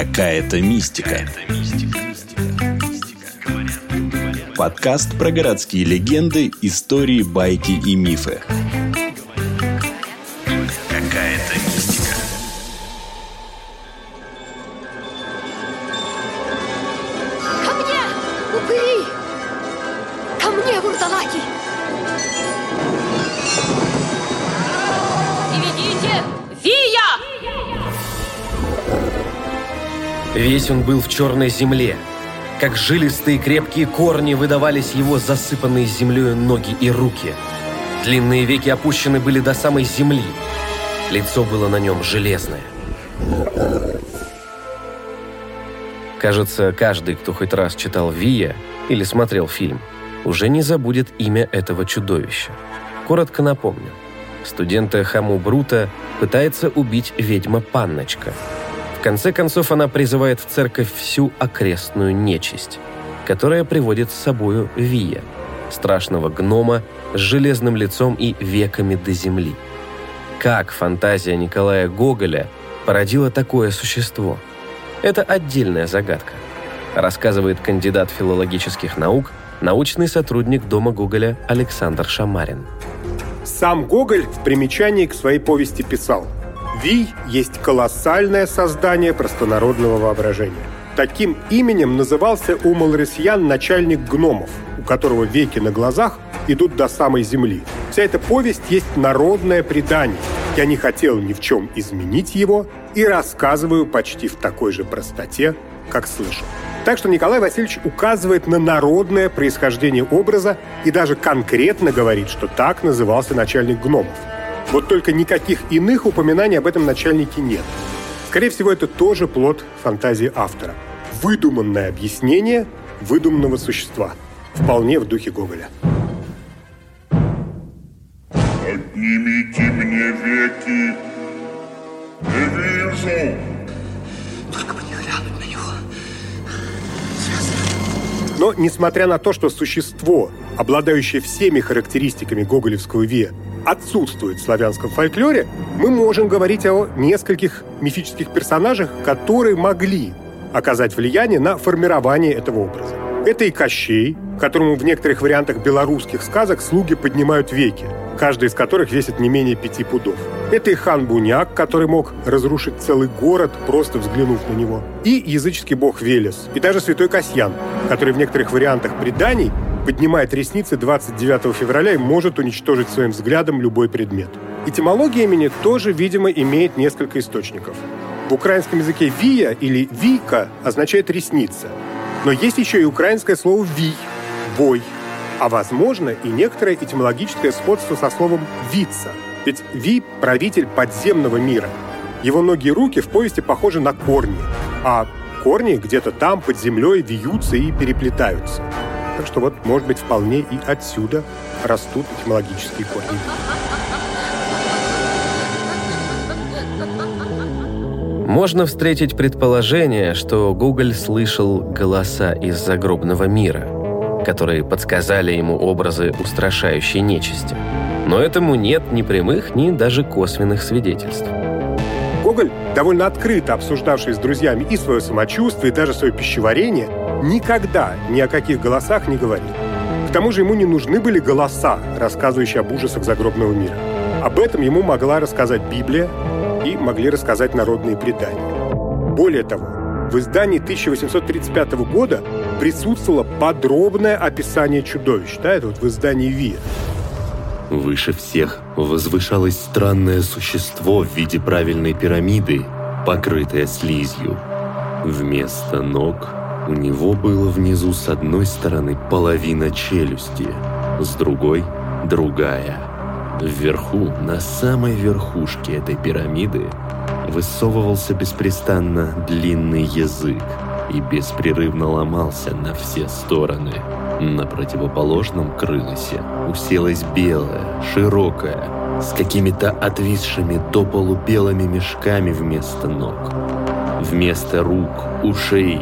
Какая-то мистика. Подкаст про городские легенды, истории, байки и мифы. Какая-то мистика. Ко мне, упыри! Ко мне, вурдалаки! Весь он был в черной земле. Как жилистые крепкие корни выдавались его засыпанные землей ноги и руки. Длинные веки опущены были до самой земли. Лицо было на нем железное. Кажется, каждый, кто хоть раз читал Вия или смотрел фильм, уже не забудет имя этого чудовища. Коротко напомню. Студента Хаму Брута пытается убить ведьма Панночка. В конце концов, она призывает в церковь всю окрестную нечисть, которая приводит с собою Вия, страшного гнома с железным лицом и веками до земли. Как фантазия Николая Гоголя породила такое существо? Это отдельная загадка, рассказывает кандидат филологических наук, научный сотрудник Дома Гоголя Александр Шамарин. Сам Гоголь в примечании к своей повести писал «Вий есть колоссальное создание простонародного воображения». Таким именем назывался у малоросиян начальник гномов, у которого веки на глазах идут до самой земли. Вся эта повесть есть народное предание. Я не хотел ни в чем изменить его и рассказываю почти в такой же простоте, как слышал. Так что Николай Васильевич указывает на народное происхождение образа и даже конкретно говорит, что так назывался начальник гномов. Вот только никаких иных упоминаний об этом начальнике нет. Скорее всего, это тоже плод фантазии автора. Выдуманное объяснение выдуманного существа. Вполне в духе Гоголя. Поднимите мне веки. Не вижу. Но, несмотря на то, что существо, обладающее всеми характеристиками гоголевского вия, отсутствует в славянском фольклоре, мы можем говорить о нескольких мифических персонажах, которые могли оказать влияние на формирование этого образа. Это и Кощей, которому в некоторых вариантах белорусских сказок слуги поднимают веки, каждый из которых весит не менее пяти пудов. Это и хан Буняк, который мог разрушить целый город, просто взглянув на него. И языческий бог Велес. И даже святой Касьян, который в некоторых вариантах преданий поднимает ресницы 29 февраля и может уничтожить своим взглядом любой предмет. Этимология имени тоже, видимо, имеет несколько источников. В украинском языке «вия» или «вийка» означает «ресница». Но есть еще и украинское слово «вий» – «вой», а, возможно, и некоторое этимологическое сходство со словом «вица». Ведь Ви – правитель подземного мира. Его ноги и руки в повести похожи на корни, а корни где-то там, под землей, вьются и переплетаются. Так что вот, может быть, вполне и отсюда растут этимологические корни. Можно встретить предположение, что Гоголь слышал голоса из загробного мира, которые подсказали ему образы устрашающей нечисти. Но этому нет ни прямых, ни даже косвенных свидетельств. Гоголь, довольно открыто обсуждавший с друзьями и свое самочувствие, и даже свое пищеварение, никогда ни о каких голосах не говорил. К тому же ему не нужны были голоса, рассказывающие об ужасах загробного мира. Об этом ему могла рассказать Библия и могли рассказать народные предания. Более того, в издании 1835 года присутствовало подробное описание чудовищ. Да, это вот в издании ВИА. Выше всех возвышалось странное существо в виде правильной пирамиды, покрытое слизью. Вместо ног у него было внизу с одной стороны половина челюсти, с другой – другая. Вверху, на самой верхушке этой пирамиды, высовывался беспрестанно длинный язык и беспрерывно ломался на все стороны. На противоположном крылосе уселась белая, широкая, с какими-то отвисшими до полубелыми мешками вместо ног. Вместо рук, ушей,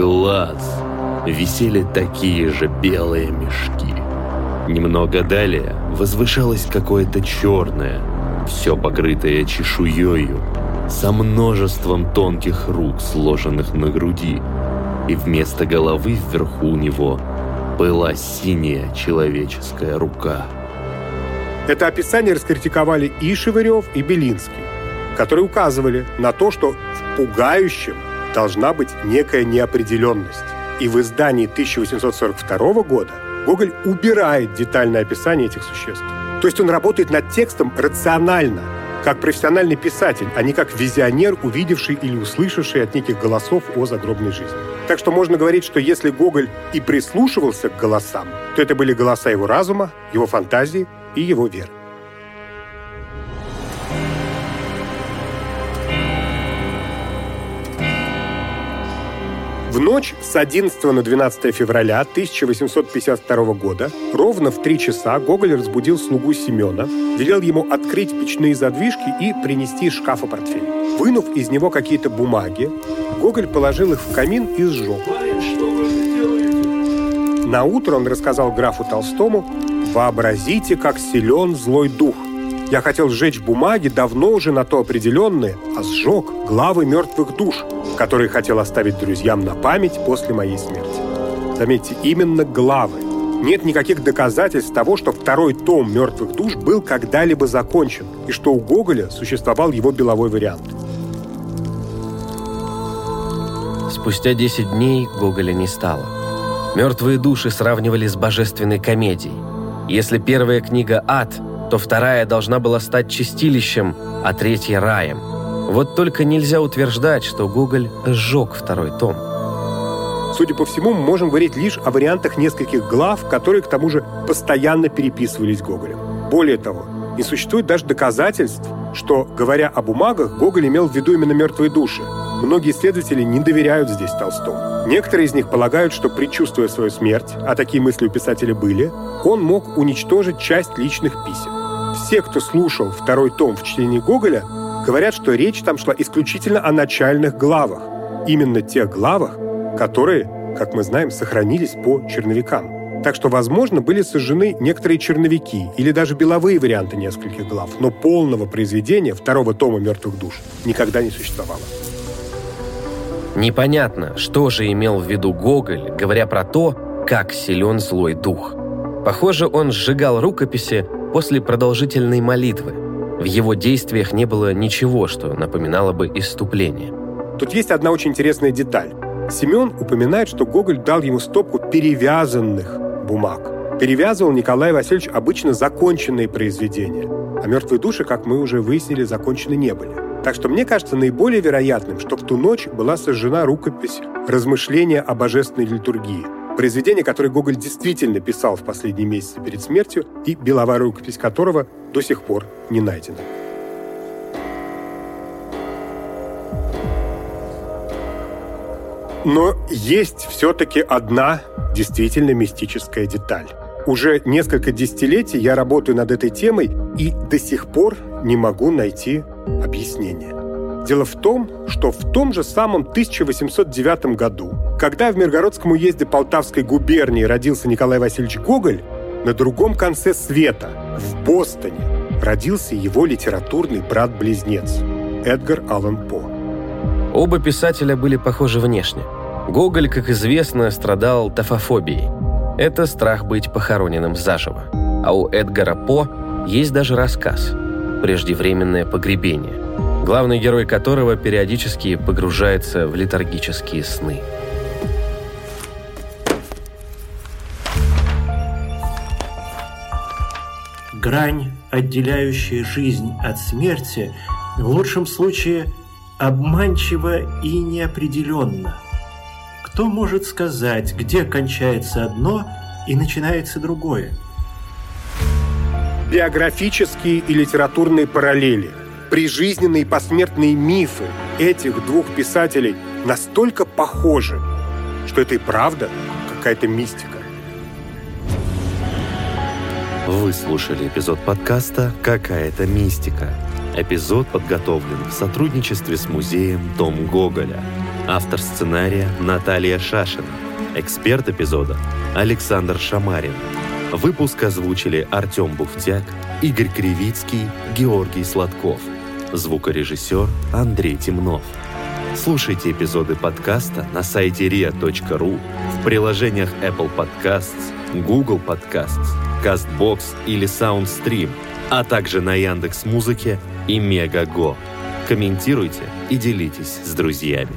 глаз висели такие же белые мешки. Немного далее возвышалось какое-то черное, все покрытое чешуею, со множеством тонких рук, сложенных на груди, и вместо головы вверху у него была синяя человеческая рука. Это описание раскритиковали и Шевырев, и Белинский, которые указывали на то, что в пугающем должна быть некая неопределенность. И в издании 1842 года Гоголь убирает детальное описание этих существ. То есть он работает над текстом рационально, как профессиональный писатель, а не как визионер, увидевший или услышавший от неких голосов о загробной жизни. Так что можно говорить, что если Гоголь и прислушивался к голосам, то это были голоса его разума, его фантазии и его веры. В ночь с 11 на 12 февраля 1852 года ровно в три часа Гоголь разбудил слугу Семена, велел ему открыть печные задвижки и принести из шкафа портфель. Вынув из него какие-то бумаги, Гоголь положил их в камин и сжег. На утро он рассказал графу Толстому «Вообразите, как силен злой дух. Я хотел сжечь бумаги, давно уже на то определенные, а сжег главы мертвых душ, которые хотел оставить друзьям на память после моей смерти. Заметьте, именно главы. Нет никаких доказательств того, что второй том «Мертвых душ» был когда-либо закончен, и что у Гоголя существовал его беловой вариант. Спустя 10 дней Гоголя не стало. Мертвые души сравнивали с божественной комедией. Если первая книга «Ад», то вторая должна была стать чистилищем, а третья – раем. Вот только нельзя утверждать, что Гоголь сжег второй том. Судя по всему, мы можем говорить лишь о вариантах нескольких глав, которые, к тому же, постоянно переписывались Гоголем. Более того, не существует даже доказательств, что, говоря о бумагах, Гоголь имел в виду именно мертвые души. Многие исследователи не доверяют здесь Толстому. Некоторые из них полагают, что, предчувствуя свою смерть, а такие мысли у писателя были, он мог уничтожить часть личных писем. Все, кто слушал второй том в чтении Гоголя, говорят, что речь там шла исключительно о начальных главах. Именно тех главах, которые, как мы знаем, сохранились по черновикам. Так что, возможно, были сожжены некоторые черновики или даже беловые варианты нескольких глав, но полного произведения второго тома «Мертвых душ» никогда не существовало. Непонятно, что же имел в виду Гоголь, говоря про то, как силен злой дух. Похоже, он сжигал рукописи после продолжительной молитвы. В его действиях не было ничего, что напоминало бы иступление. Тут есть одна очень интересная деталь. Семен упоминает, что Гоголь дал ему стопку перевязанных бумаг. Перевязывал Николай Васильевич обычно законченные произведения, а «Мертвые души», как мы уже выяснили, закончены не были. Так что мне кажется наиболее вероятным, что в ту ночь была сожжена рукопись «Размышления о божественной литургии», произведение, которое Гоголь действительно писал в последние месяцы перед смертью, и беловая рукопись которого до сих пор не найдена. Но есть все-таки одна действительно мистическая деталь. Уже несколько десятилетий я работаю над этой темой и до сих пор не могу найти объяснение. Дело в том, что в том же самом 1809 году, когда в Миргородском уезде Полтавской губернии родился Николай Васильевич Гоголь, на другом конце света, в Бостоне, родился его литературный брат-близнец Эдгар Аллан По. Оба писателя были похожи внешне. Гоголь, как известно, страдал тофофобией. Это страх быть похороненным заживо. А у Эдгара По есть даже рассказ «Преждевременное погребение», главный герой которого периодически погружается в летаргические сны. Грань, отделяющая жизнь от смерти, в лучшем случае обманчива и неопределенна. Кто может сказать, где кончается одно и начинается другое? Биографические и литературные параллели, прижизненные и посмертные мифы этих двух писателей настолько похожи, что это и правда какая-то мистика. Вы слушали эпизод подкаста «Какая-то мистика». Эпизод подготовлен в сотрудничестве с музеем Том Гоголя. Автор сценария Наталья Шашина. Эксперт эпизода Александр Шамарин. Выпуск озвучили Артем Буфтяк, Игорь Кривицкий, Георгий Сладков. Звукорежиссер Андрей Темнов. Слушайте эпизоды подкаста на сайте ria.ru, в приложениях Apple Podcasts, Google Podcasts, CastBox или SoundStream, а также на Яндекс Музыке и Мегаго. Комментируйте и делитесь с друзьями.